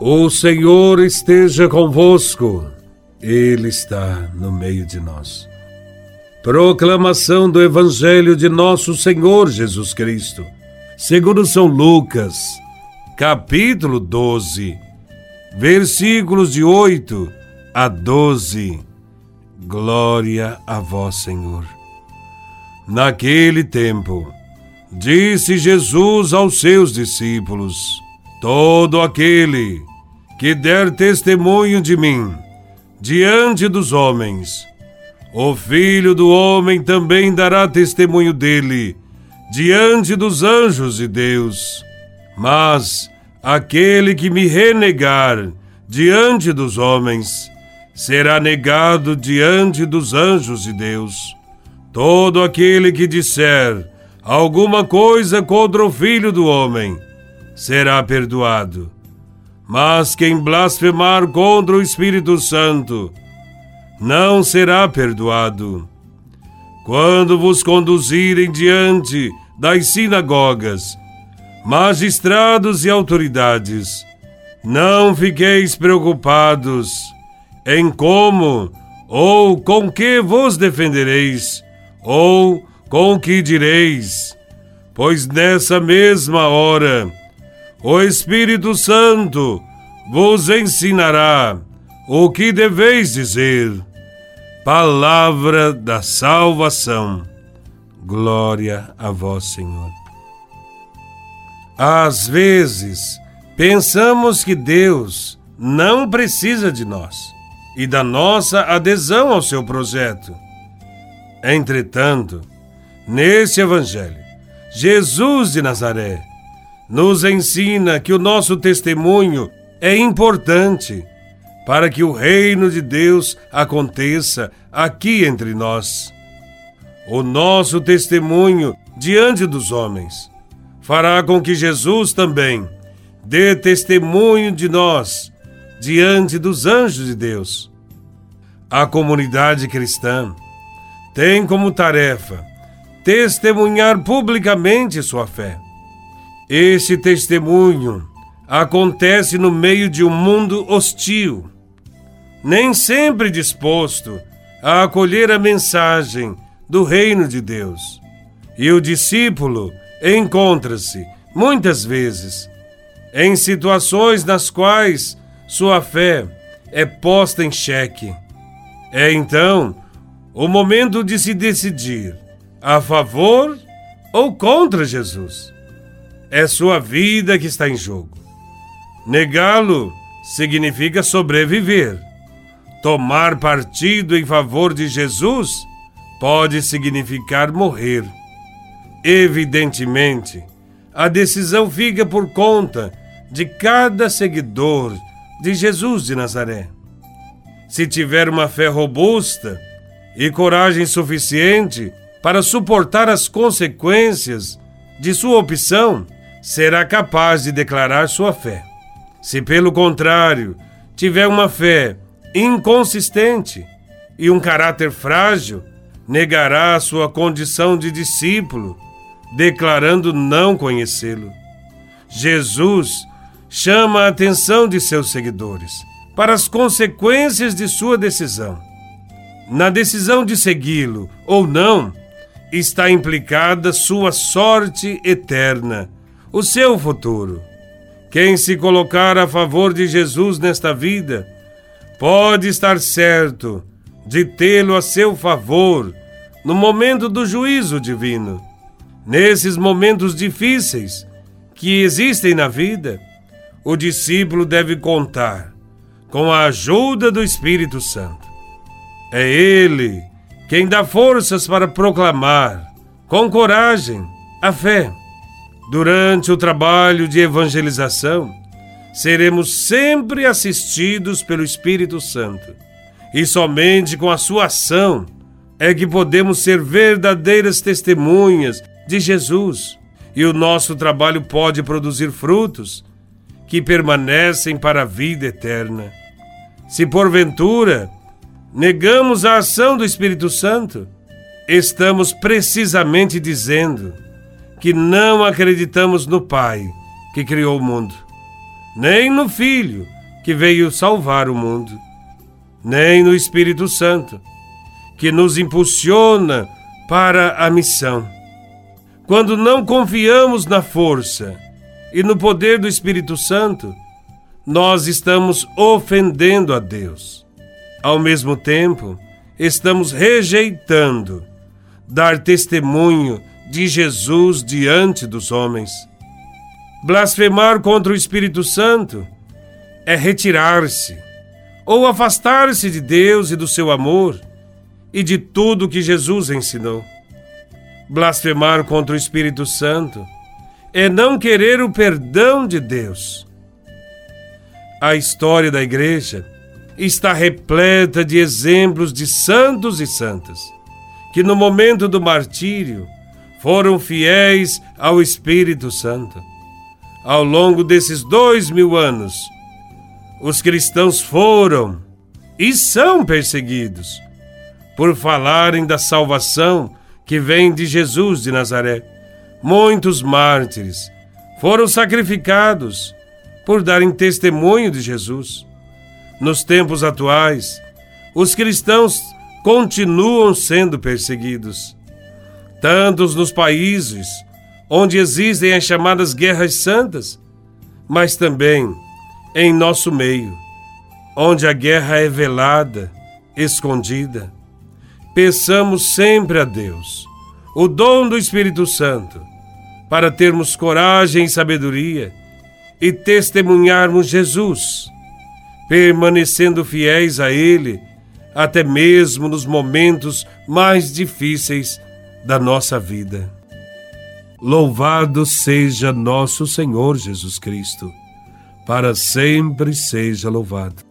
O Senhor esteja convosco, Ele está no meio de nós. Proclamação do Evangelho de Nosso Senhor Jesus Cristo, segundo São Lucas, capítulo 12, versículos de 8 a 12. Glória a Vós, Senhor. Naquele tempo, disse Jesus aos seus discípulos: Todo aquele que der testemunho de mim diante dos homens, o Filho do Homem também dará testemunho dele diante dos anjos de Deus. Mas aquele que me renegar diante dos homens será negado diante dos anjos de Deus. Todo aquele que disser alguma coisa contra o Filho do Homem será perdoado. Mas quem blasfemar contra o Espírito Santo não será perdoado. Quando vos conduzirem diante das sinagogas, magistrados e autoridades, não fiqueis preocupados em como ou com que vos defendereis, ou com que direis, pois nessa mesma hora o Espírito Santo vos ensinará o que deveis dizer. Palavra da salvação. Glória a vós, Senhor. Às vezes, pensamos que Deus não precisa de nós e da nossa adesão ao seu projeto. Entretanto, nesse Evangelho, Jesus de Nazaré nos ensina que o nosso testemunho é importante para que o reino de Deus aconteça aqui entre nós. O nosso testemunho diante dos homens fará com que Jesus também dê testemunho de nós diante dos anjos de Deus. A comunidade cristã tem como tarefa testemunhar publicamente sua fé. Esse testemunho acontece no meio de um mundo hostil, nem sempre disposto a acolher a mensagem do reino de Deus. E o discípulo encontra-se, muitas vezes, em situações nas quais sua fé é posta em xeque. É então o momento de se decidir a favor ou contra Jesus. É sua vida que está em jogo. Negá-lo significa sobreviver. Tomar partido em favor de Jesus pode significar morrer. Evidentemente, a decisão fica por conta de cada seguidor de Jesus de Nazaré. Se tiver uma fé robusta e coragem suficiente para suportar as consequências de sua opção, será capaz de declarar sua fé. Se, pelo contrário, tiver uma fé inconsistente e um caráter frágil, negará sua condição de discípulo, declarando não conhecê-lo. Jesus chama a atenção de seus seguidores para as consequências de sua decisão. Na decisão de segui-lo ou não, está implicada sua sorte eterna o seu futuro. Quem se colocar a favor de Jesus nesta vida pode estar certo de tê-lo a seu favor no momento do juízo divino. Nesses momentos difíceis que existem na vida, o discípulo deve contar com a ajuda do Espírito Santo. É Ele quem dá forças para proclamar, com coragem, a fé Durante o trabalho de evangelização, seremos sempre assistidos pelo Espírito Santo. E somente com a sua ação é que podemos ser verdadeiras testemunhas de Jesus. E o nosso trabalho pode produzir frutos que permanecem para a vida eterna. Se porventura negamos a ação do Espírito Santo, estamos precisamente dizendo que não acreditamos no Pai que criou o mundo. nem no Filho, que veio salvar o mundo, nem no Espírito Santo, que nos impulsiona para a missão. Quando não confiamos na força e no poder do Espírito Santo, nós estamos ofendendo a Deus. Ao mesmo tempo, estamos rejeitando dar testemunho de Jesus diante dos homens. Blasfemar contra o Espírito Santo é retirar-se ou afastar-se de Deus e do seu amor e de tudo que Jesus ensinou. Blasfemar contra o Espírito Santo é não querer o perdão de Deus. A história da Igreja está repleta de exemplos de santos e santas que, no momento do martírio, foram fiéis ao Espírito Santo. Ao longo desses dois mil anos, os cristãos foram e são perseguidos por falarem da salvação que vem de Jesus de Nazaré. Muitos mártires foram sacrificados por darem testemunho de Jesus. Nos tempos atuais, os cristãos continuam sendo perseguidos, tantos nos países onde existem as chamadas guerras santas, mas também em nosso meio, onde a guerra é velada, escondida. Peçamos sempre a Deus o dom do Espírito Santo para termos coragem e sabedoria e testemunharmos Jesus, permanecendo fiéis a Ele até mesmo nos momentos mais difíceis da nossa vida. Louvado seja nosso Senhor Jesus Cristo, para sempre seja louvado.